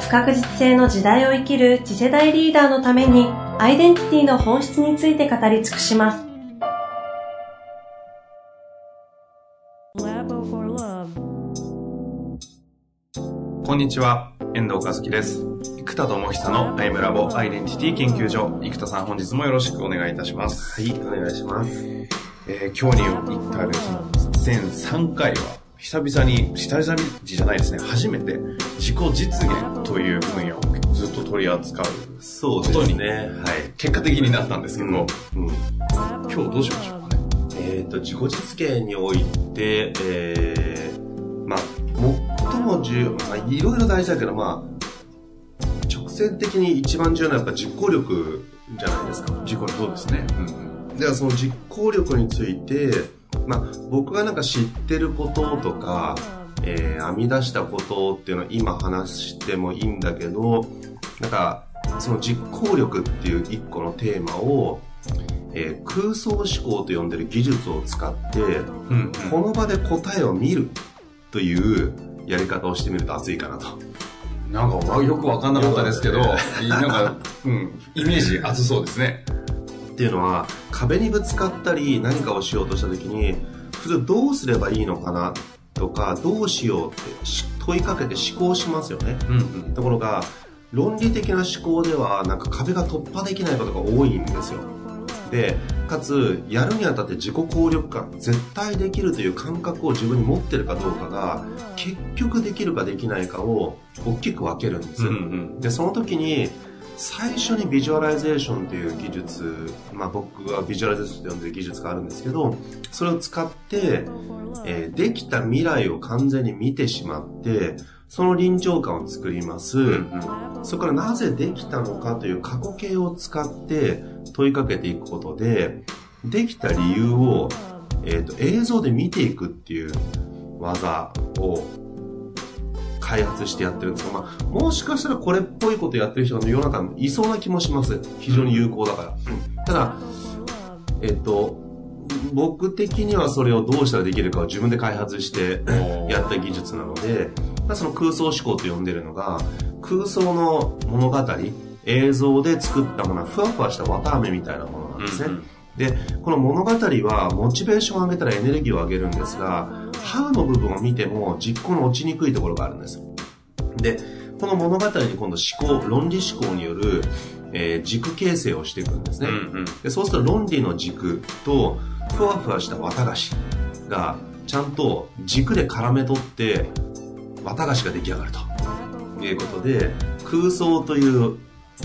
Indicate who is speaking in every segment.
Speaker 1: 不確実性の時代を生きる次世代リーダーのためにアイデンティティの本質について語り尽くします。
Speaker 2: こんにちは、遠藤和樹です。生田智久のアイムラボアイデンティティ研究所。生田さん本日もよろしくお願いいたします。
Speaker 3: はい、お願いします。
Speaker 2: えー、今日に至る全3回は久々に、下々じゃないですね、初めて自己実現という分野をずっと取り扱うことに、ね、はい、結果的になったんですけど。も、うん、うん、今日どうしましょうかね？
Speaker 3: えっ、ー、と、自己実現において、えー、まあ、最も重要、まあ、いろいろ大事だけど、まあ、直線的に一番重要なのはやっぱ実行力じゃないですか。
Speaker 2: 実行力、そうですね。
Speaker 3: うん、では、その実行力について、まあ、僕がなんか知ってることとか、えー、編み出したことっていうのを今話してもいいんだけど、なんか、その実行力っていう一個のテーマを、えー、空想思考と呼んでる技術を使って、うん、この場で答えを見るというやり方をしてみると熱いかなと。
Speaker 2: なんかよくわかんなかったですけど、なんか、うん、イメージ熱そうですね。
Speaker 3: っていうのは壁にぶつかったり何かをしようとした時に普通どうすればいいのかなとかどうしようって問いかけて思考しますよね、うんうん、ところが論理的な思考ではなんか壁が突破できないことが多いんですよでかつやるにあたって自己効力感絶対できるという感覚を自分に持ってるかどうかが結局できるかできないかを大きく分けるんです、うんうん、でその時に最初にビジュアライゼーションという技術、まあ、僕はビジュアライゼーションと呼んでる技術があるんですけどそれを使って、えー、できた未来を完全に見てしまってその臨場感を作ります、うんうん、そこからなぜできたのかという過去形を使って問いかけていくことでできた理由を、えーと映像で見ていくっていう技を開発してやってるんですが、まあ、もしかしたらこれっぽいことやってる人が世の中にいそうな気もします。非常に有効だから。うん、ただ、えっと、僕的にはそれをどうしたらできるかを自分で開発してやった技術なので、その空想思考と呼んでるのが、空想の物語、映像で作ったものはふわふわした綿飴みたいなものなんですね。うんうんで、この物語はモチベーションを上げたらエネルギーを上げるんですが、ハウの部分を見ても実行の落ちにくいところがあるんです。で、この物語に今度思考、論理思考による、えー、軸形成をしていくんですね、うんうん、で。そうすると論理の軸とふわふわした綿菓子がちゃんと軸で絡め取って綿菓子が出来上がると。いうことで空想という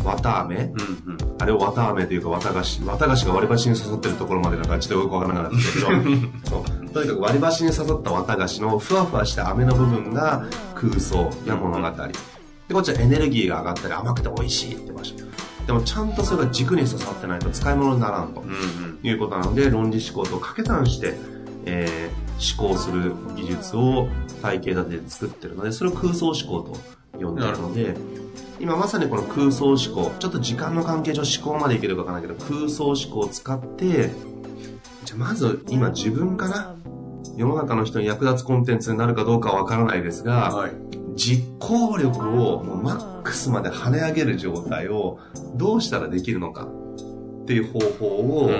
Speaker 3: 綿飴、うんうん、あれを綿飴というか綿菓子。綿菓子が割り箸に刺さってるところまでなんかちょっとよくわからなかったけど。そう。とにかく割り箸に刺さった綿菓子のふわふわした飴の部分が空想や物語、でこっちはエネルギーが上がったり甘くて美味しいって場所。でもちゃんとそれが軸に刺さってないと使い物にならんと。いうことなので、論理思考と掛け算して、えー、思考する技術を体系立てて作ってるのでそれを空想思考と呼んでるので今まさにこの空想思考ちょっと時間の関係上思考までいけるかわからないけど空想思考を使ってじゃあまず今自分かな世の中の人に役立つコンテンツになるかどうかはわからないですが、はい、実行力をもうマックスまで跳ね上げる状態をどうしたらできるのかっていう方法を、うんうん、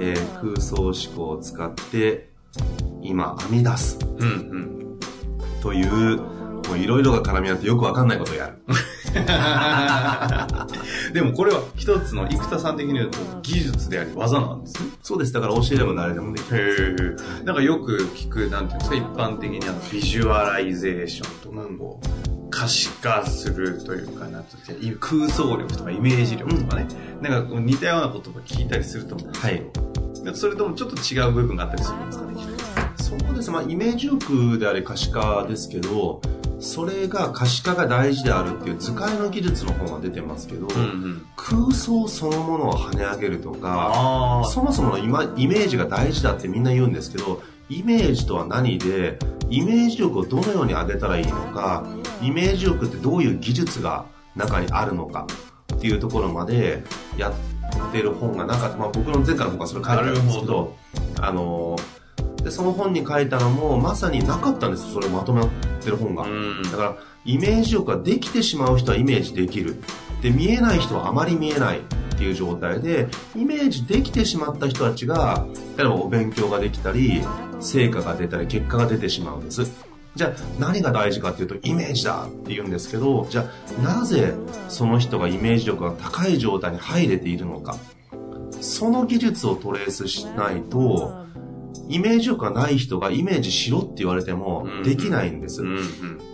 Speaker 3: えー、空想思考を使って今編み出す、うんうん、というもういろいろが絡み合ってよくわかんないことをやる。
Speaker 2: でもこれは一つの生田さん的に言うと技術であり技なんですね。
Speaker 3: そうです。だから教えれば誰でもでき
Speaker 2: る。へなんかよく聞く、なんていうんですか、一般的にあのビジュアライゼーションとかこう、可視化するというかなと空想力とかイメージ力とかね、うん、なんか似たようなことが聞いたりすると思うんですけど、はい、それともちょっと違う部分があったりするんですかね
Speaker 3: そうですまあイメージ力であれ可視化ですけどそれが可視化が大事であるっていう図解の技術の本が出てますけど、
Speaker 2: うんうん。
Speaker 3: 空想そのものを跳ね上げるとか、
Speaker 2: あ
Speaker 3: そもそものイマイメージが大事だってみんな言うんですけど、イメージとは何で、イメージ力をどのように上げたらいいのか、イメージ力ってどういう技術が中にあるのかっていうところまでやってる本がなかった。まあ僕の前回の本がそれ書いてあるんですけど、あので、その本に書いたのもまさになかったんですよ、それをまとまってる本が。
Speaker 2: うん。
Speaker 3: だから、イメージ力ができてしまう人はイメージできる。で、見えない人はあまり見えないっていう状態で、イメージできてしまった人たちが、例えばお勉強ができたり、成果が出たり、結果が出てしまうんです。じゃあ、何が大事かっていうと、イメージだって言うんですけど、じゃあ、なぜその人がイメージ力が高い状態に入れているのか。その技術をトレースしないと、イメージ力がない人がイメージしろって言われてもできないんです。
Speaker 2: うんう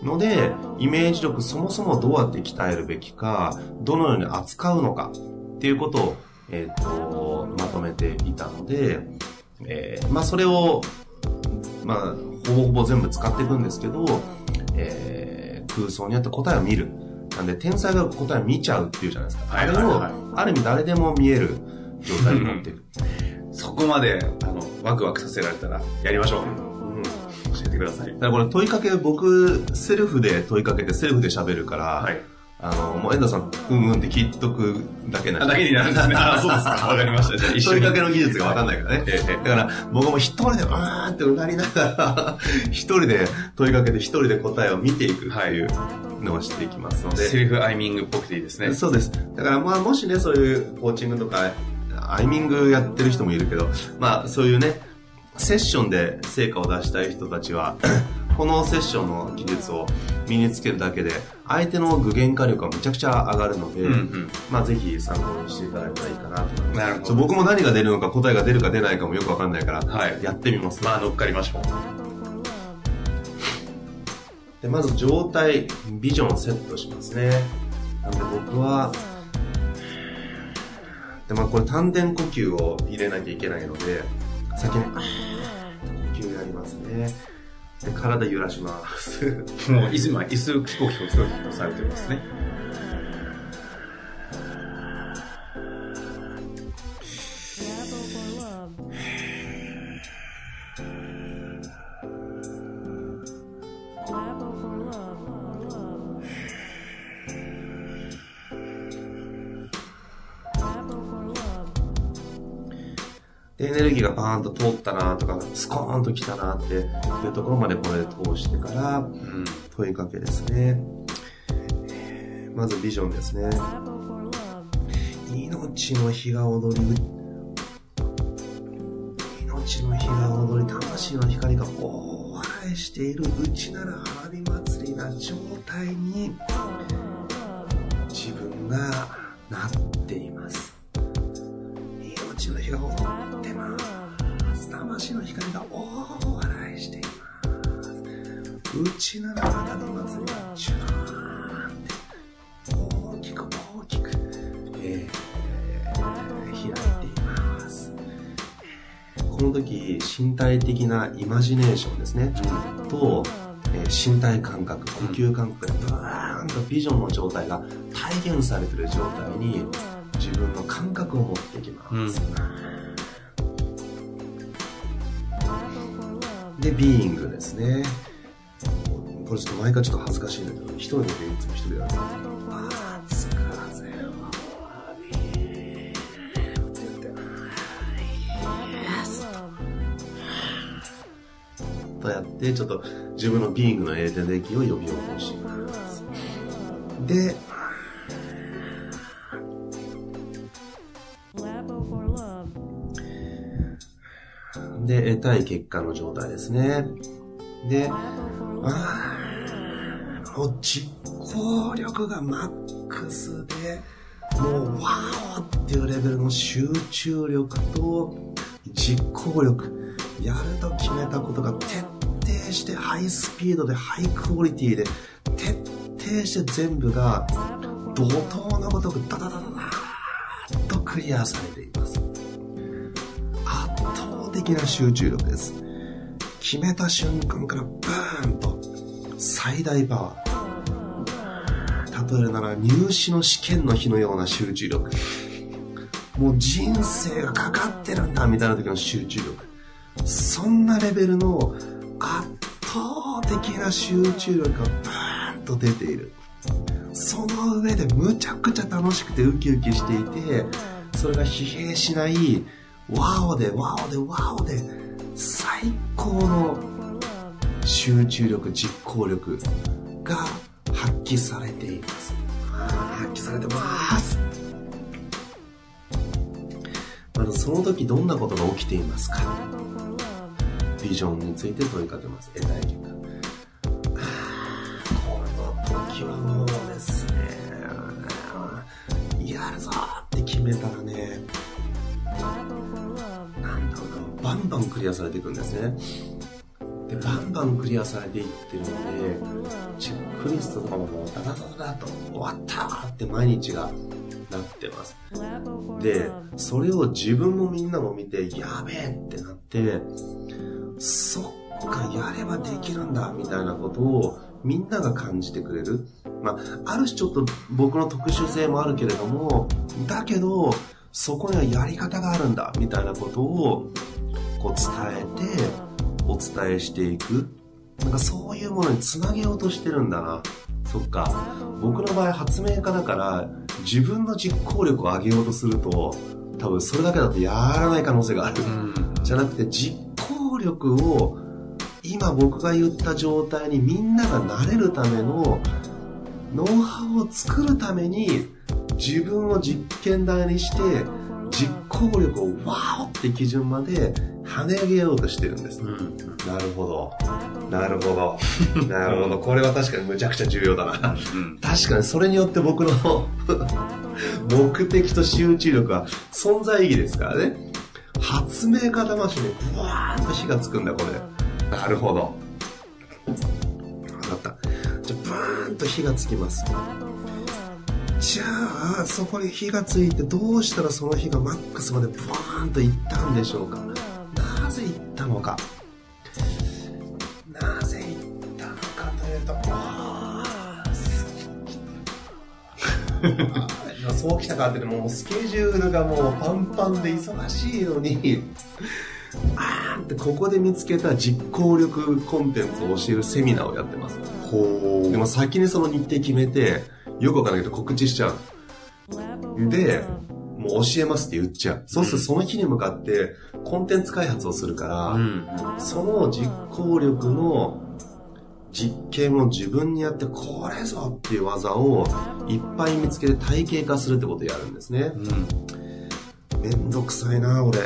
Speaker 2: ん。
Speaker 3: ので、イメージ力そもそもどうやって鍛えるべきか、どのように扱うのかっていうことを、えっ、と、まとめていたので、えーまあそれを、まあ、ほぼほぼ全部使っていくんですけど、えー空想によって答えを見る。なんで、天才が答えを見ちゃうっていうじゃないですか。
Speaker 2: はい
Speaker 3: あれを、ある意味誰でも見える状態に持っていく。
Speaker 2: そこまで、あの、ワクワクさせられたら、やりましょう。
Speaker 3: うん
Speaker 2: 教えてください。
Speaker 3: だからこれ問いかけ、僕、セルフで問いかけてセルフで喋るから、
Speaker 2: はい。
Speaker 3: あの、もう遠藤さん、うんうんって聞いとくだけな
Speaker 2: だけになるんですね。あ、そうですか。わかりました。じゃあ、一緒に。
Speaker 3: 問いかけの技術がわかんないからね。
Speaker 2: えええ
Speaker 3: だから、僕も一人で、うーんってうなりながら、一人で問いかけて一人で答えを見ていくっていうのをしていきますの
Speaker 2: え
Speaker 3: で。
Speaker 2: セルフアイミングっぽくていいですね。
Speaker 3: そうです。だからまあもしね、そういうコーチングとか、アイミングやってる人もいるけど、まあそういうね、セッションで成果を出したい人たちは、このセッションの技術を身につけるだけで、相手の具現化力がめちゃくちゃ上がるので、
Speaker 2: うんうん。
Speaker 3: まあぜひ参考にしていただけたらいいかなと思います。
Speaker 2: なるほど
Speaker 3: そう僕も何が出るのか答えが出るか出ないかもよくわかんないから、
Speaker 2: はい
Speaker 3: やってみます。
Speaker 2: まあ、乗っかりましょう。
Speaker 3: でまず状態、ビジョンをセットしますね。なんで僕は、でまあこれ丹田呼吸を入れなきゃいけないので、先に、呼吸やりますね。で、体揺らします。
Speaker 2: もう、椅子、今、椅子、キコキコキコキコされてますね。
Speaker 3: ルギーがバーンと通ったなとか、スコーンと来たなっていうところまでこれで通してから、
Speaker 2: うん。
Speaker 3: 問いかけですね。まずビジョンですね。命の日が踊り、命の日が踊り、魂の光が大笑いしている内なる花火祭りな状態に自分がなって内なる花火祭りがジューンって大きく大きく、えー開いています。この時、身体的なイマジネーションですね。と、えー身体感覚、呼吸感覚でバーンとビジョンの状態が体現されている状態に自分の感覚を持っていきます。で、ビーイングですね。これちょっと毎回ちょっと恥ずかしいんだけど、一人でいつも一人でやるんですよ。熱風を浴びって言って、とやって、ちょっと自分のビーイングのエネルギーを呼び起こします。で、で、得たい結果の状態ですね。で、あーもう実行力がマックスで、もうワーっていうレベルの集中力と実行力、やると決めたことが徹底してハイスピードでハイクオリティで徹底して全部が怒涛のごとくダダダダダーッとクリアされています。圧倒的な集中力です。決めた瞬間からバーンと最大パワー。例えるなら入試の試験の日のような集中力。もう人生がかかってるんだみたいな時の集中力。そんなレベルの圧倒的な集中力がバーンと出ている。その上でむちゃくちゃ楽しくてウキウキしていて、それが疲弊しない、ワオでワオでワオで、最高の集中力、実行力が発揮されています。発揮されてます。まずその時どんなことが起きていますか？ビジョンについて問いかけます。得たい結果。この時はもうですね、やるぞって決めたらね、なんだろうな、バンバンクリアされていくんですね。で、バンバンクリアされていってるので、チェックリストとかももうダダダダダと終わったって毎日がなってます。で、それを自分もみんなも見て、やべえってなって、そっか、やればできるんだ、みたいなことをみんなが感じてくれる。まあ、ある種ちょっと僕の特殊性もあるけれども、だけど、そこにはやり方があるんだ、みたいなことを、こう伝えて、お伝えしていく。なんかそういうものにつなげようとしてるんだな。そっか。僕の場合発明家だから、自分の実行力を上げようとすると、多分それだけだとやらない可能性がある。じゃなくて実行力を今僕が言った状態にみんながなれるためのノウハウを作るために自分を実験台にして実行力をワーって基準まで跳ね上げようとしてるんです。うん、なるほど。なるほど。なるほど。これは確かにむちゃくちゃ重要だな。うん、確かにそれによって僕の 目的と集中力は存在意義ですからね。発明家魂にブワーンと火がつくんだ、これ。なるほど。分かった。じゃあ、ブーンと火がつきます。じゃあ、そこに火がついて、どうしたらその火がマックスまでブワーンといったんでしょうか？なぜいったのか？なぜいったのかというと、ああ、そうきたかってもうスケジュールがもうパンパンで忙しいのに、あーってここで見つけた実行力コンテンツを教えるセミナーをやってます。ほでも先にその日程決めて、よくわかんないけど告知しちゃう。で、もう教えますって言っちゃう。そうするとその日に向かってコンテンツ開発をするから、うん、その実行力の実験を自分にやってこれぞっていう技をいっぱい見つけて体系化するってことをやるんですね。うん、めんどくさいな、俺。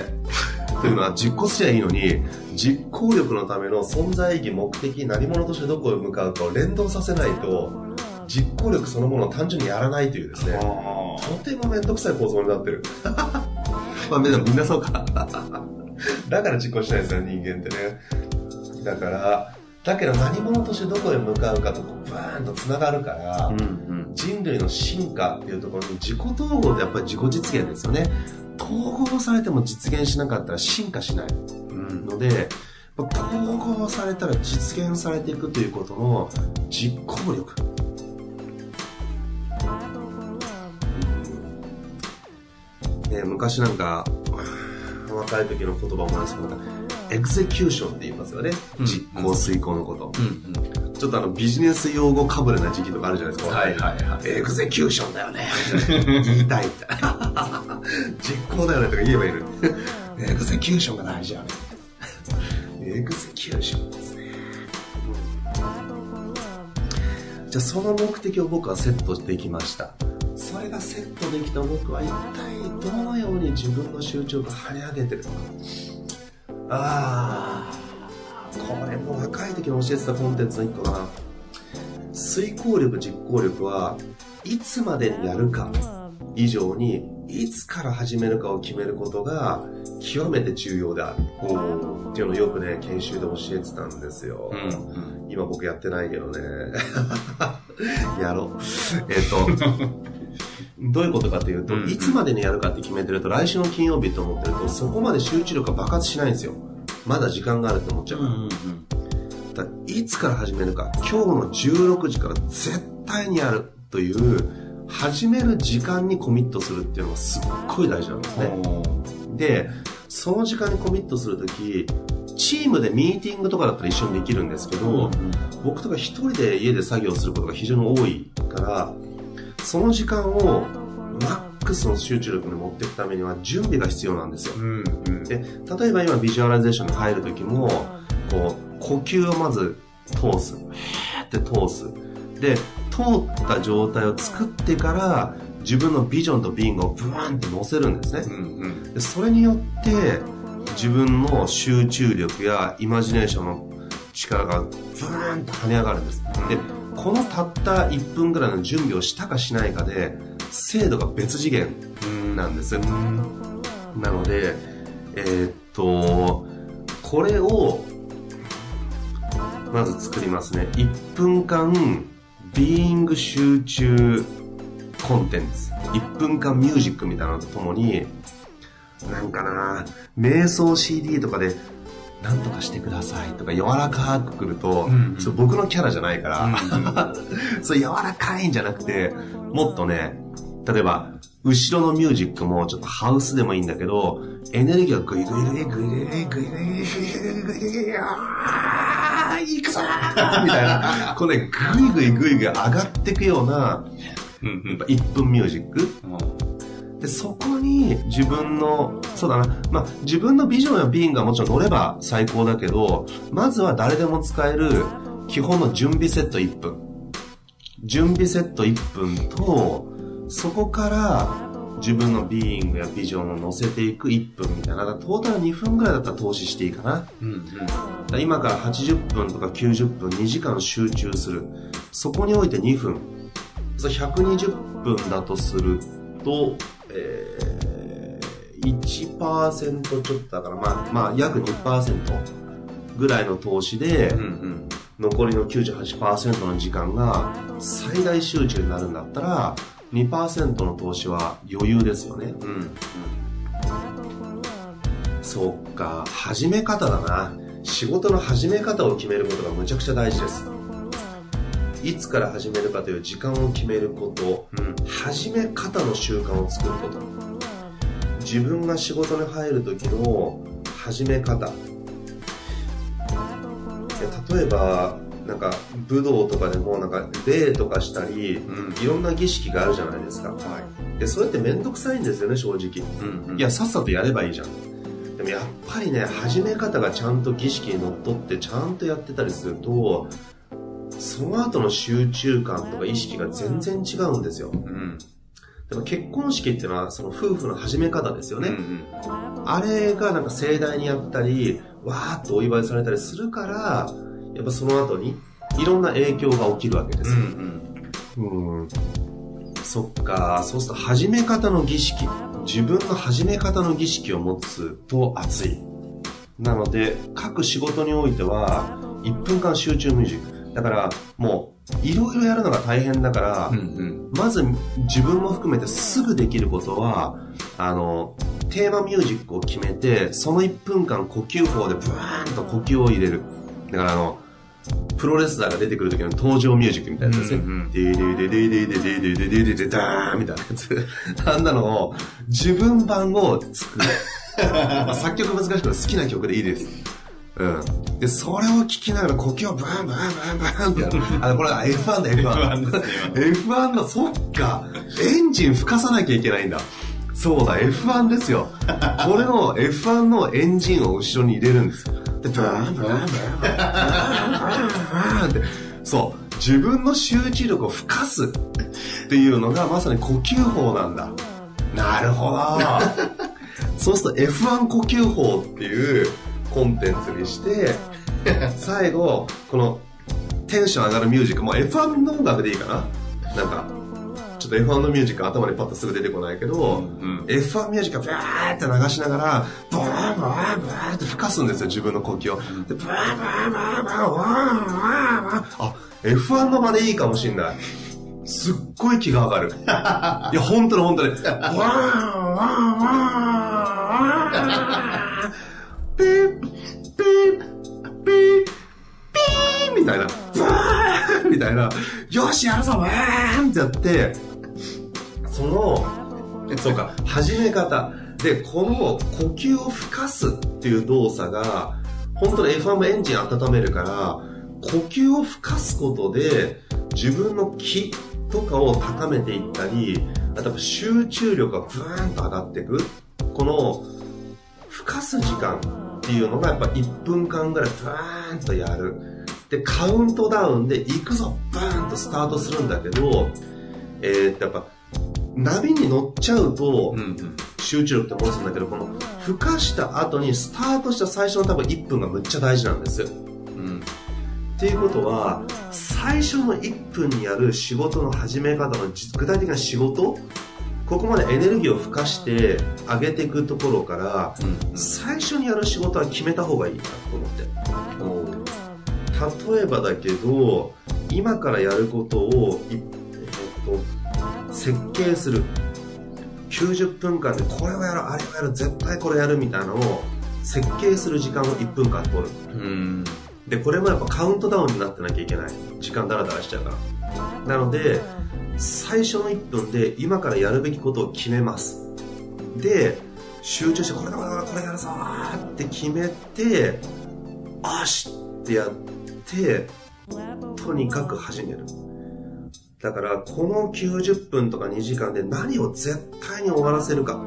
Speaker 3: というのは実行すりゃいいのに、実行力のための存在意義、目的、何者としてどこへ向かうかを連動させないと、実行力そのものを単純にやらないというですね、とてもめんどくさい構造になってる。まあみんなそうか。だから実行しないですよ、人間ってね。だから、だけど何者としてどこへ向かうかとこうバーンと繋がるから、うんうん、人類の進化っていうところに自己統合ってやっぱり自己実現ですよね。統合されても実現しなかったら進化しないので、統合されたら実現されていくということの実行力。ね、昔なんか、若い時の言葉もあるんですけど、 execution って言いますよね。実行遂行のこと。うんうん、ちょっとあのビジネス用語かぶれな時期とかあるじゃないですか。はいはいはい。 execution だよね。言いたいって。実行だよねとか言えばいいの execution が大事やね。 execution ですね。じゃあその目的を僕はセットしていきました。それがセットできた僕は一体どのように自分の集中を跳ね上げてるのか。ああ、これも若い時に教えてたコンテンツの一個だな。遂行力、実行力はいつまでにやるか以上にいつから始めるかを決めることが極めて重要である。っていうのをよくね、研修で教えてたんですよ。うんうん、今僕やってないけどね。やろう。えっと、どういうことかというと、いつまでにやるかって決めてると、来週の金曜日と思ってると、そこまで集中力が爆発しないんですよ。まだ時間があると思っちゃうから。だいつから始めるか、今日の16時から絶対にやるという、始める時間にコミットするっていうのがすっごい大事なんですね。で、その時間にコミットするとき、チームでミーティングとかだったら一緒にできるんですけど、僕とか一人で家で作業することが非常に多いから、その時間をマックスの集中力に持っていくためには準備が必要なんですよ。うんうん、で例えば今ビジュアライゼーションに入る時も、こう、呼吸をまず通す。へーって通す。で、通った状態を作ってから、自分のビジョンとビングをブワーンって乗せるんですね。うんうん、でそれによって、自分の集中力やイマジネーションの力がブーンと跳ね上がるんです。で、このたった1分ぐらいの準備をしたかしないかで、精度が別次元なんです。なので、えー、っと、これを、まず作りますね。1分間、ビーイング集中コンテンツ。1分間ミュージックみたいなのとともに、なんかな瞑想 CD とかで、なんとかしてくださいとか柔らかくくると、うんう僕のキャラじゃないから、うんうん、そう柔らかいんじゃなくて、もっとね、例えば、後ろのミュージックもちょっとハウスでもいいんだけど、エネルギーがグイグイグイグイグイグイグイグイグイグイグイ行くぞーみたいな、このね、グイグイグイグイ上がっていくような、1分ミュージック。で、そこに自分の、そうだな、まあ、自分のビジョンやビーンがもちろん乗れば最高だけど、まずは誰でも使える基本の準備セット1分。準備セット1分と、そこから自分のビーイングやビジョンを乗せていく1分みたいな。トータル2分ぐらいだったら投資していいかな。うんうん、今から80分とか90分、2時間集中する。そこにおいて2分。そ120分だとすると、えー、1%ちょっとだから、まあ、まあ、約2%ぐらいの投資で、うんうん、残りの98%の時間が最大集中になるんだったら、2%の投資は余裕ですよね。うん。うん、そっか、始め方だな。仕事の始め方を決めることがむちゃくちゃ大事です。いつから始めるかという時間を決めること、うん、始め方の習慣を作ること。自分が仕事に入る時の始め方。例えば、なんか武道とかでもなんか礼とかしたり、うん、いろんな儀式があるじゃないですか、はい、でそれって面倒くさいんですよね正直、うんうん、いやさっさとやればいいじゃん。でもやっぱりね始め方がちゃんと儀式にのっとってちゃんとやってたりするとその後の集中感とか意識が全然違うんですよ、うん、でも結婚式っていうのはその夫婦の始め方ですよね、うんうん、あれがなんか盛大にやったりわーっとお祝いされたりするからやっぱその後にいろんな影響が起きるわけですよ。うん、うん、そっか、そうすると始め方の儀式、自分の始め方の儀式を持つと熱い。なので、各仕事においては、1分間集中ミュージック。だから、もう、いろいろやるのが大変だから、うんうん、まず自分も含めてすぐできることは、あの、テーマミュージックを決めて、その1分間呼吸法でブワーンと呼吸を入れる。だからあの、プロレスラーが出てくる時の登場ミュージックみたいなやつですね。デーデーデーデーデーデーデーデーデーデーダーンみたいなやつ。あんなのを自分版を作る。まあ作曲難しくて好きな曲でいいです。うん。で、それを聞きながら呼吸をバンバンバンバンバンってやる。あの、これは F1 だ、F1。F1 の、そっか。エンジン吹かさなきゃいけないんだ。そうだ、F1 ですよ。これの F1 のエンジンを後ろに入れるんです。ブーンブーンブーンブーンブーンって、そう、自分の集中力を吹かすっていうのがまさに呼吸法なんだ。なるほど。そうすると F1 呼吸法っていうコンテンツにして、最後、このテンション上がるミュージック、もう F1 の音楽でいいかななんか、ちょっと F1 のミュージック頭にパッとすぐ出てこないけど、うん、F1 ミュージックをブーって流しながら、ブーブーブーって吹かすんですよ、自分の呼吸を。で、ブーブーブーブーブーブーあ、F1 の真似いいかもしんない。すっごい気が上がる。いや、本当の本当に。ワーワーワーピーピーピーピーみたいな、ブーンみたいな、よし、やるぞ、ブーンってやって、その、そうか、始め方。で、この呼吸を吹かすっていう動作が、本当に F1 エンジン温めるから、呼吸を吹かすことで、自分の気とかを高めていったり、あと集中力がブーンと上がっていく。この、吹かす時間っていうのがやっぱ1分間ぐらいブーンとやる。で、カウントダウンで行くぞ。ブーンとスタートするんだけど、えー、やっぱ、波に乗っちゃうと、集中力って持つんだけど、この、吹かした後にスタートした最初の多分1分がむっちゃ大事なんです。よ。うん。っていうことは、最初の1分にやる仕事の始め方の具体的な仕事ここまでエネルギーを付加して上げていくところから、うん、最初にやる仕事は決めた方がいいなと思って例えばだけど今からやることを、えっと、設計する。90分間でこれをやるあれをやる絶対これやるみたいなのを設計する時間を1分間取る。うん。でこれもやっぱカウントダウンになってなきゃいけない。時間ダラダラしちゃうから。なので最初の1分で今からやるべきことを決めます。で集中してこれだこれだこれやるぞって決めてあしってやってとにかく始めるだからこの90分とか2時間で何を絶対に終わらせるか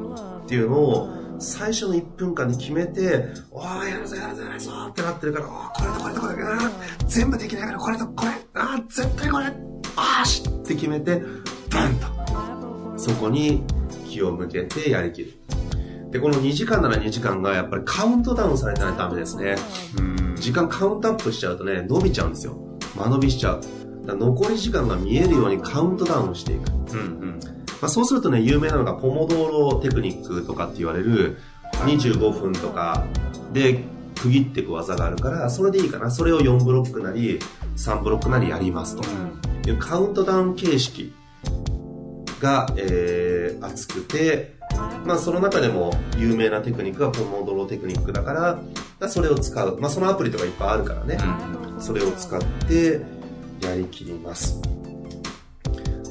Speaker 3: っていうのを最初の1分間に決めて、おー、やるぞやるぞやるぞってなってるから、おー、これとこれとこれ、全部できないからこれとこれ、あー、絶対これあーしって決めて、バンと、そこに気を向けてやりきる。で、この2時間なら2時間がやっぱりカウントダウンされないとダメですね。時間カウントアップしちゃうとね、伸びちゃうんですよ。間延びしちゃう。残り時間が見えるようにカウントダウンしていく。うんうんまあ、そうするとね、有名なのがポモドーロテクニックとかって言われる25分とかで区切っていく技があるから、それでいいかな。それを4ブロックなり3ブロックなりやりますと。うんいうカウントダウン形式が、えー、熱くて、まあその中でも有名なテクニックがポモドロテクニックだから、それを使う。まあそのアプリとかいっぱいあるからね。うん、それを使ってやりきります。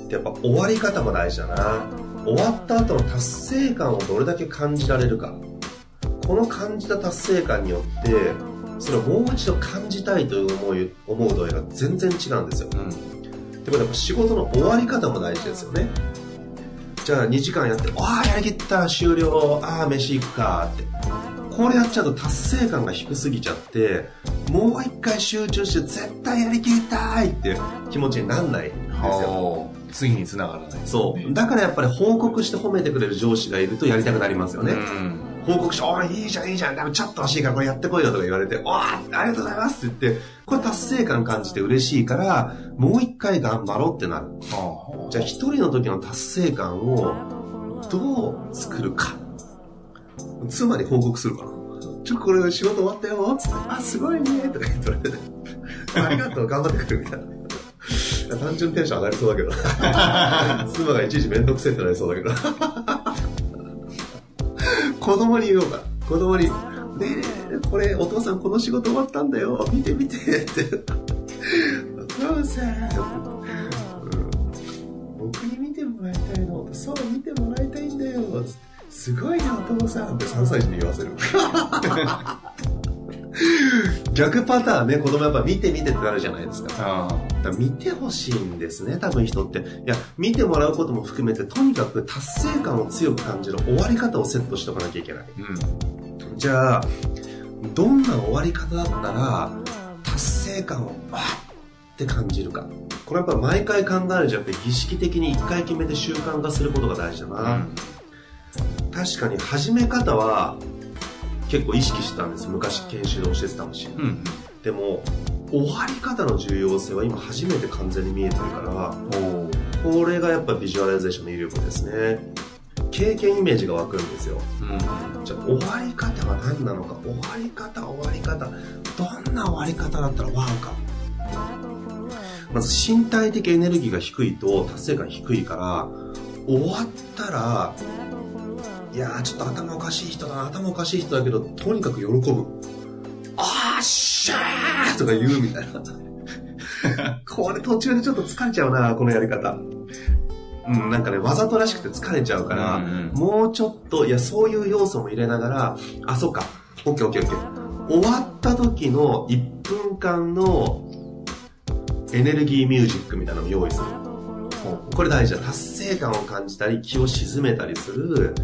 Speaker 3: でやっぱ終わり方も大事だな。終わった後の達成感をどれだけ感じられるか。この感じた達成感によって、それをもう一度感じたいという思い、思う度合いが全然違うんですよ。うんってことは仕事の終わり方も大事ですよね。じゃあ2時間やって、ああ、やりきった、終了、ああ、飯行くかって。これやっちゃうと達成感が低すぎちゃって、もう一回集中して絶対やりきりたいって気持ちになんないんですよ。
Speaker 2: 次につながらない、ね、
Speaker 3: そう。だからやっぱり報告して褒めてくれる上司がいるとやりたくなりますよね。うん報告書、おいいじゃん、いいじゃん、でもちょっと欲しいからこれやってこいよとか言われて、おありがとうございますって言って、これ達成感感じて嬉しいから、もう一回頑張ろうってなる。じゃあ一人の時の達成感をどう作るか。妻に報告するかな。ちょ、これ仕事終わったよ、つって、あ、すごいね、とか言って、ありがとう、頑張ってくるみたいな。単純テンション上がりそうだけど。妻がいちいちめんどくせえってなりそうだけど。子供に言おうか。子供に、ねえ、これ、お父さんこの仕事終わったんだよ。見て見てって。お父さん、僕に見てもらいたいの。そう、見てもらいたいんだよ。すごいね、お父さんって3歳児に言わせる。逆パターンね、子供やっぱ見て見てってなるじゃないですか。だ見てほしいんですね、多分人って。いや、見てもらうことも含めて、とにかく達成感を強く感じる終わり方をセットしておかなきゃいけない。うん、じゃあ、どんな終わり方だったら、達成感をわって感じるか。これやっぱ毎回考えるじゃなくて、儀式的に一回決めて習慣化することが大事だな。うん、確かに始め方は、結構意識してたんです昔研修で教えてたし、うん、でも終わり方の重要性は今初めて完全に見えてるからこれがやっぱビジュアライゼーションの威力ですね。経験イメージが湧くんですよ、うん、じゃあ終わり方は何なのか？終わり方終わり方。どんな終わり方だったらワウか？まず身体的エネルギーが低いと達成感低いから終わったらいやーちょっと頭おかしい人だな頭おかしい人だけどとにかく喜ぶ。あーっしゃーとか言うみたいなこれ途中でちょっと疲れちゃうな、このやり方。うん、なんかね、わざとらしくて疲れちゃうから、うんうん、もうちょっと、いや、そういう要素も入れながら、あ、そっか、オッケーオッケーオッケー。終わった時の1分間のエネルギーミュージックみたいなのを用意する。これ大事だ。達成感を感じたり、気を沈めたりする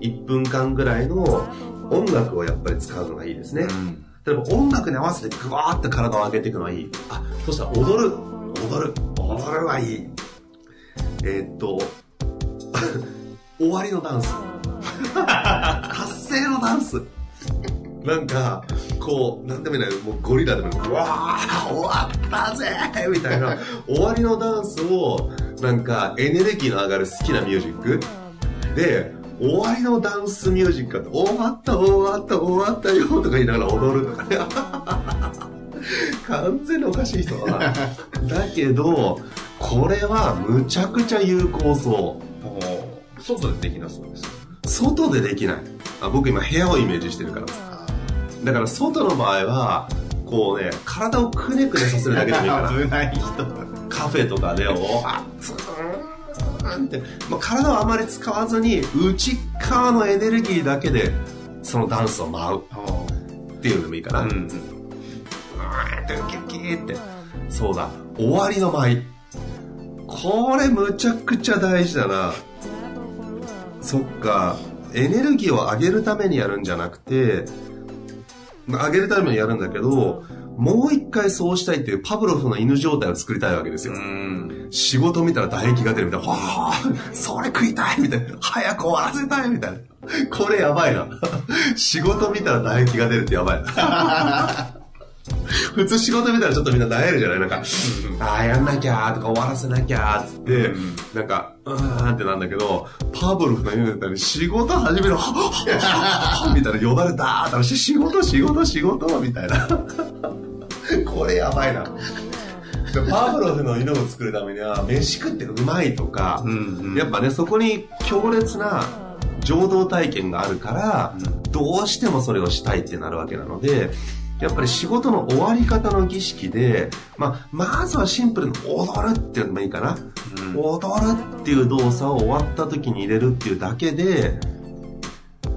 Speaker 3: 1分間ぐらいの音楽をやっぱり使うのがいいですね。うん、例えば音楽に合わせてグワーって体を上げていくのはいい。あ、そしたら踊る。踊る。踊るはいい。えー、っと、終わりのダンス。達成のダンス。なんか、こう、なんでもいいもうゴリラでも、うわー、終わったぜみたいな、終わりのダンスを、なんか、エネルギーの上がる好きなミュージックで、終わりのダンスミュージックって、終わった、終わった、終わったよとか言いながら踊るとかね。完全におかしい人だな。だけど、これはむちゃくちゃ有効そう。
Speaker 2: 外でできなそうです。
Speaker 3: 外でできない。あ僕今部屋をイメージしてるから。だから外の場合は、こうね、体をくねくねさせるだけでもいいから。
Speaker 2: 危ない人
Speaker 3: カフェとかで、おあつって、まあ、体をあまり使わずに、内側のエネルギーだけで、そのダンスを舞う。っていうのもいいかな。うん。うん。って、キッキーって。そうだ。終わりの舞。これむちゃくちゃ大事だな。そっか。エネルギーを上げるためにやるんじゃなくて、上げるためにやるんだけど、もう一回そうしたいっていうパブロフの犬状態を作りたいわけですよ。仕事見たら唾液が出るみたいな、はあ、それ食いたいみたいな、早く終わらせたいみたいな。これやばいな。仕事見たら唾液が出るってやばいな。普通仕事見たらちょっとみんな萎えるじゃないなんか、ああ、やんなきゃとか終わらせなきゃつって、なんか、うーんってなんだけど、パブロフの言うたら仕事始める、はっはっはっみたいなよだれだーって仕事仕事仕事みたいな。これやばいな。パブロフの犬を作るためには、飯食ってうまいとか、うんうん、やっぱね、そこに強烈な情動体験があるから、どうしてもそれをしたいってなるわけなので、やっぱり仕事の終わり方の儀式で、まあ、まずはシンプルに踊るっていうのもいいかな。うん、踊るっていう動作を終わった時に入れるっていうだけで、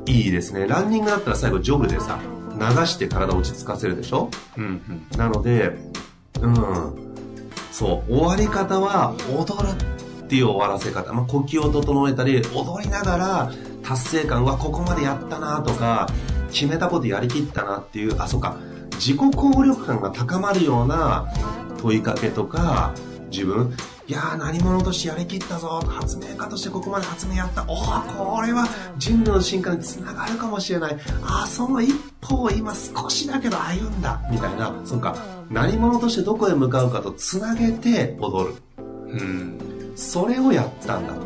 Speaker 3: いいですね。ランニングだったら最後ジョグでさ、流して体を落ち着かせるでしょ？うん、うん。なので、うん。そう、終わり方は踊るっていう終わらせ方。まあ、呼吸を整えたり、踊りながら達成感はここまでやったなとか、決めたことやりきったなっていう、あ、そうか、自己効力感が高まるような問いかけとか、自分、いやー何者としてやりきったぞ、発明家としてここまで発明やった、おお、これは人類の進化につながるかもしれない、ああ、その一歩を今少しだけど歩んだ、みたいな、そうか、何者としてどこへ向かうかとつなげて踊る。うん。それをやったんだと。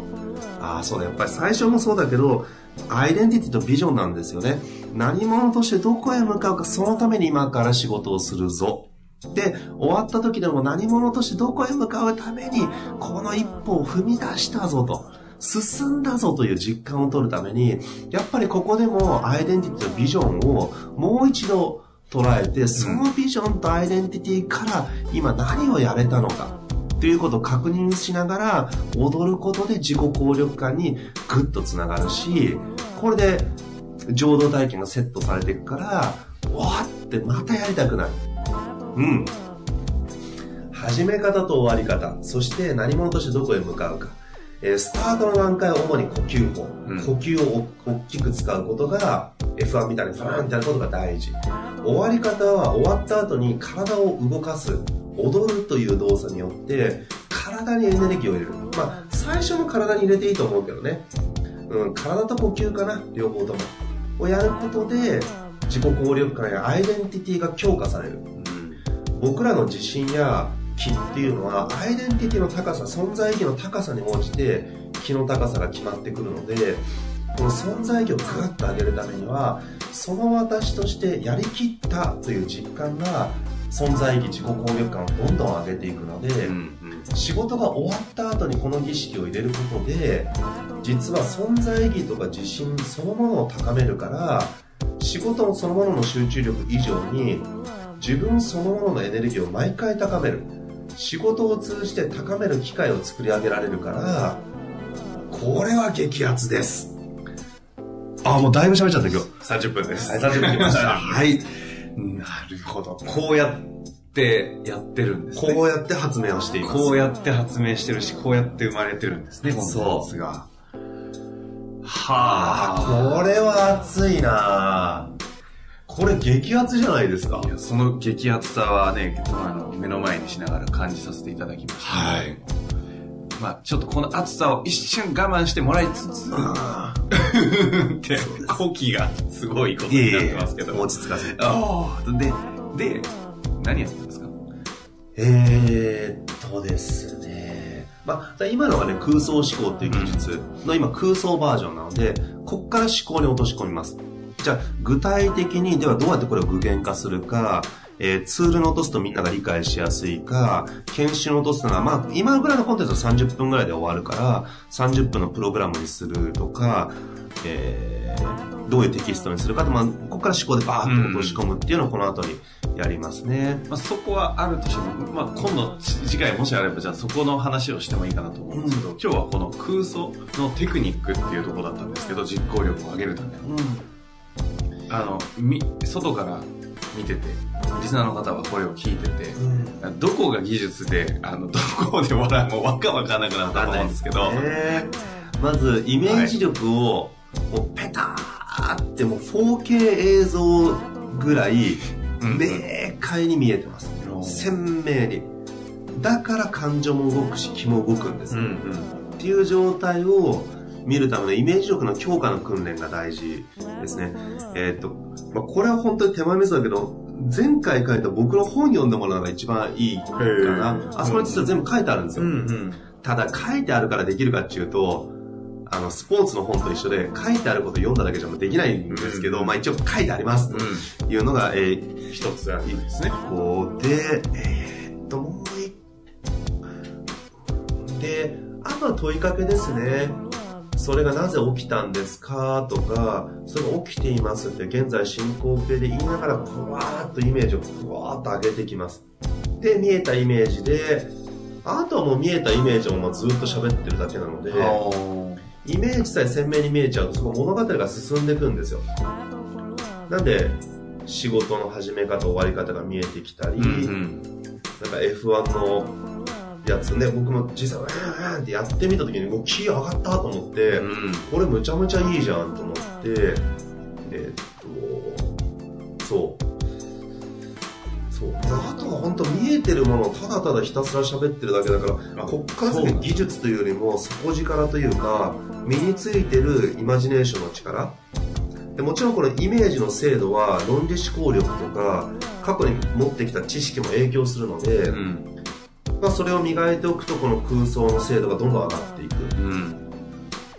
Speaker 3: ああ、そうだ、やっぱり最初もそうだけど、アイデンティティとビジョンなんですよね。何者としてどこへ向かうか、そのために今から仕事をするぞ。で、終わった時でも何者としてどこへ向かうために、この一歩を踏み出したぞと。進んだぞという実感を取るために、やっぱりここでもアイデンティティとビジョンをもう一度捉えて、そのビジョンとアイデンティティから今何をやれたのか。ということを確認しながら踊ることで自己効力感にグッとつながるし、これで浄土体験がセットされていくから、わってまたやりたくなる。うん。始め方と終わり方、そして何者としてどこへ向かうか。えー、スタートの段階は主に呼吸法、うん、呼吸を大きく使うことが F1 みたいにファーンってやることが大事。終わり方は終わった後に体を動かす。踊るという動作によって体にエネルギーを入れる。まあ最初の体に入れていいと思うけどね、うん、体と呼吸かな。両方とも。をやることで自己効力感やアイデンティティが強化される、うん、僕らの自信や気っていうのはアイデンティティの高さ存在意義の高さに応じて気の高さが決まってくるのでこの存在意義をグッと上げるためにはその私としてやりきったという実感が存在意義自己効力感をどんどん上げていくので、うんうん、仕事が終わった後にこの儀式を入れることで実は存在意義とか自信そのものを高めるから仕事そのものの集中力以上に自分そのもののエネルギーを毎回高める仕事を通じて高める機会を作り上げられるから、これは激アツです。
Speaker 2: あ、もうだいぶ喋っちゃった今日。
Speaker 3: 30分です。
Speaker 2: はい、30分来ました。
Speaker 3: はい。
Speaker 2: なるほど。こうやってやってるんです
Speaker 3: ね。こうやって発明をしています。
Speaker 2: こうやって発明してるし、こうやって生まれてるんですね、
Speaker 3: この
Speaker 2: やつが。
Speaker 3: はあ、これは熱いなこれ激アツじゃないですか。
Speaker 2: その激アツさはね、あの目の前にしながら感じさせていただきました、
Speaker 3: ね。はい。
Speaker 2: まあちょっとこの熱さを一瞬我慢してもらいつつ、って、呼気がすごいことになってますけど。
Speaker 3: 落ち着かせて。
Speaker 2: で、で、何やってんですか？
Speaker 3: えー、っとですね。まあ、今のはね、空想思考っていう技術の今空想バージョンなので、こっから思考に落とし込みます。じゃあ、具体的に、ではどうやってこれを具現化するか、えー、ツールに落とすとみんなが理解しやすいか、研修に落とすのは、まあ、今ぐらいのコンテンツは30分ぐらいで終わるから、30分のプログラムにするとか、えー、どういうテキストにするかまあ、ここから思考でバーッと落とし込むっていうのをこの後にやりますね。
Speaker 2: まあ、そこはあるとしても、まあ、今度、次回もしあれば、じゃあそこの話をしてもいいかなと思うんですけど、うん、今日はこの空想のテクニックっていうところだったんですけど、実行力を上げるためうん、あの、み、外から見てて、リスナーの方はこれを聞いてて、うん、どこが技術で、あの、どこで笑いもわかわかんなくなったと思うんですけど、
Speaker 3: まず、イメージ力を、もうペターってもう 4K 映像ぐらい、明快に見えてます。鮮明に。だから感情も動くし気も動くんです、うんうん、っていう状態を見るためのイメージ力の強化の訓練が大事ですね。えー、っと、まあ、これは本当に手前味噌だけど、前回書いた僕の本読んでもらうのが一番いいかな。あそこに実は全部書いてあるんですよ。うんうん、ただ書いてあるからできるかっていうと、あの、スポーツの本と一緒で書いてあること読んだだけじゃできないんですけど、うん、まあ一応書いてありますというのが、えー、一つありですね。こうで、えー、っと、もう一で、あとは問いかけですね。それがなぜ起きたんですか？とか、それが起きていますって現在進行形で言いながら、ふわーっとイメージをふわーっと上げてきます。で、見えたイメージで、あとはもう見えたイメージをもうずっと喋ってるだけなので、イメージさえ鮮明に見えちゃうとその物語が進んでいくんですよ。なんで仕事の始め方終わり方が見えてきたり、うんうん、なんか F1 のやつ。ね僕も実際わーんってやってみた時にもうキー上がったと思って、うん、これむちゃむちゃいいじゃんと思ってえー、っとそう。そう。あとは本当見えてるものをただただひたすら喋ってるだけだからこっから先技術というよりも底力というか身についてるイマジネーションの力。でもちろんこのイメージの精度は論理思考力とか過去に持ってきた知識も影響するので、うん、まあ、それを磨いておくとこの空想の精度がどんどん上がっていく、うん、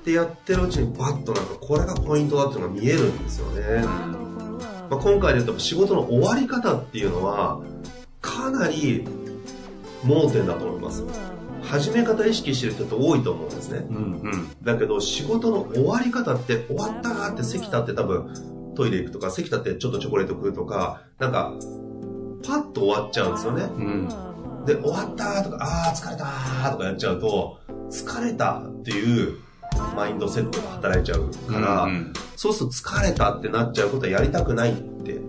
Speaker 3: でやってるうちにバッとなんかこれがポイントだっていうのが見えるんですよね、うん、まあ、今回で言うと仕事の終わり方っていうのはかなり盲点だと思います。始め方意識してる人って多いと思うんですね。うんうん、だけど仕事の終わり方って終わったなって席立って多分トイレ行くとか席立ってちょっとチョコレート食うとかなんかパッと終わっちゃうんですよね。うん、で終わったとかああ疲れたとかやっちゃうと疲れたっていうマインドセットが働いちゃうから、うんうん、そうすると疲れたってなっちゃうことはやりたくないって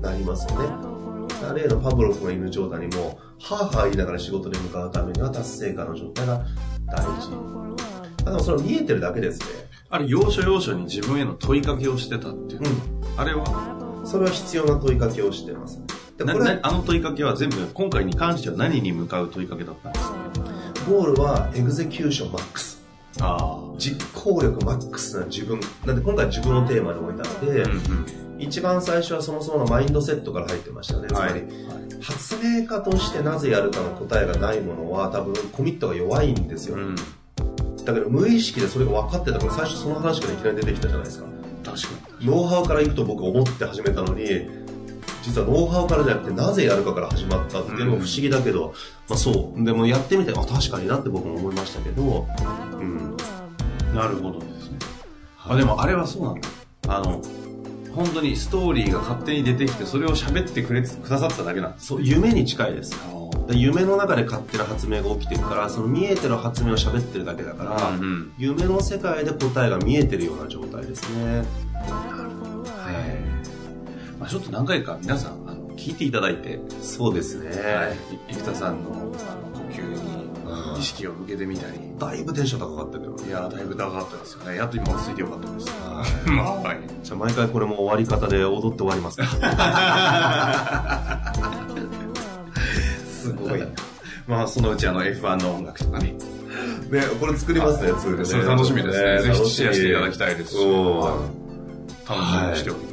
Speaker 3: なりますよね。例のパブロフの犬状態にも、はぁはぁ言いながら仕事に向かうためには達成感の状態が大事。ただそれ見えてるだけですね。
Speaker 2: あれ、要所要所に自分への問いかけをしてたっていう。うん。あれは？
Speaker 3: それは必要な問いかけをしてます。
Speaker 2: でこれあの問いかけは全部、今回に関しては何に向かう問いかけだったんですか？
Speaker 3: ゴールは execution マックス。あ実行力マックスな自分。なんで今回自分をテーマに置いたので、うんうん一番最初はそもそものマインドセットから入ってましたね。つまり、発明家としてなぜやるかの答えがないものは多分コミットが弱いんですよ。うん、だけど無意識でそれが分かってたから最初その話からいきなり出てきたじゃないですか。
Speaker 2: 確か
Speaker 3: に。ノウハウからいくと僕思って始めたのに、実はノウハウからじゃなくてなぜやるかから始まったっていうのも不思議だけど、うん、まあそう。でもやってみて、あ、確かになって僕も思いましたけど、
Speaker 2: うん。なるほどですね。あ、でもあれはそうなんだ。あの、本当にストーリーが勝手に出てきてそれを喋ってくれくださっただけなんです
Speaker 3: そう夢に近いです夢の中で勝手な発明が起きてるから、その見えてる発明を喋ってるだけだから、
Speaker 2: うんうん
Speaker 3: 夢の世界で答えが見えてるような状態ですね。
Speaker 2: まあ、ちょっと何回か皆さんあの聞いていただいて、
Speaker 3: そうですね。
Speaker 2: はい、生田さんのあの呼吸
Speaker 3: うん
Speaker 2: に意識を向けてみたり、
Speaker 3: だいぶテンション高かったけどね。
Speaker 2: いやーだいぶ高かったですよね。やっと今落ち着いてよかったです。
Speaker 3: はい
Speaker 2: まあ、はい。
Speaker 3: じゃあ毎回これも終わり方で踊って終わりますか
Speaker 2: すごいな。まあ、そのうちあの F1 の音楽とかね。
Speaker 3: ね、これ作りますね、ツールね。
Speaker 2: それ楽しみですね。ぜひシェアしていただき
Speaker 3: た
Speaker 2: たいです楽しみにしております。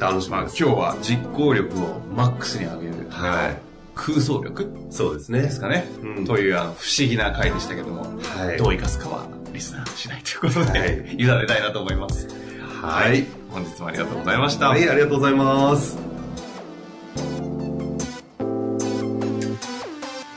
Speaker 2: まあ、今
Speaker 3: 楽しみです。
Speaker 2: 日は実行力をマックスに上げる、
Speaker 3: はい。
Speaker 2: 空想力？
Speaker 3: そうですね。
Speaker 2: ですかね。
Speaker 3: うん
Speaker 2: というあの不思議な回でしたけども、
Speaker 3: はい
Speaker 2: どう生かすかはリスナー次第ということで、
Speaker 3: はい
Speaker 2: 委ねたいなと思います。
Speaker 3: はい。
Speaker 2: 本日もありがとうございました。
Speaker 3: はい、ありがとうございます。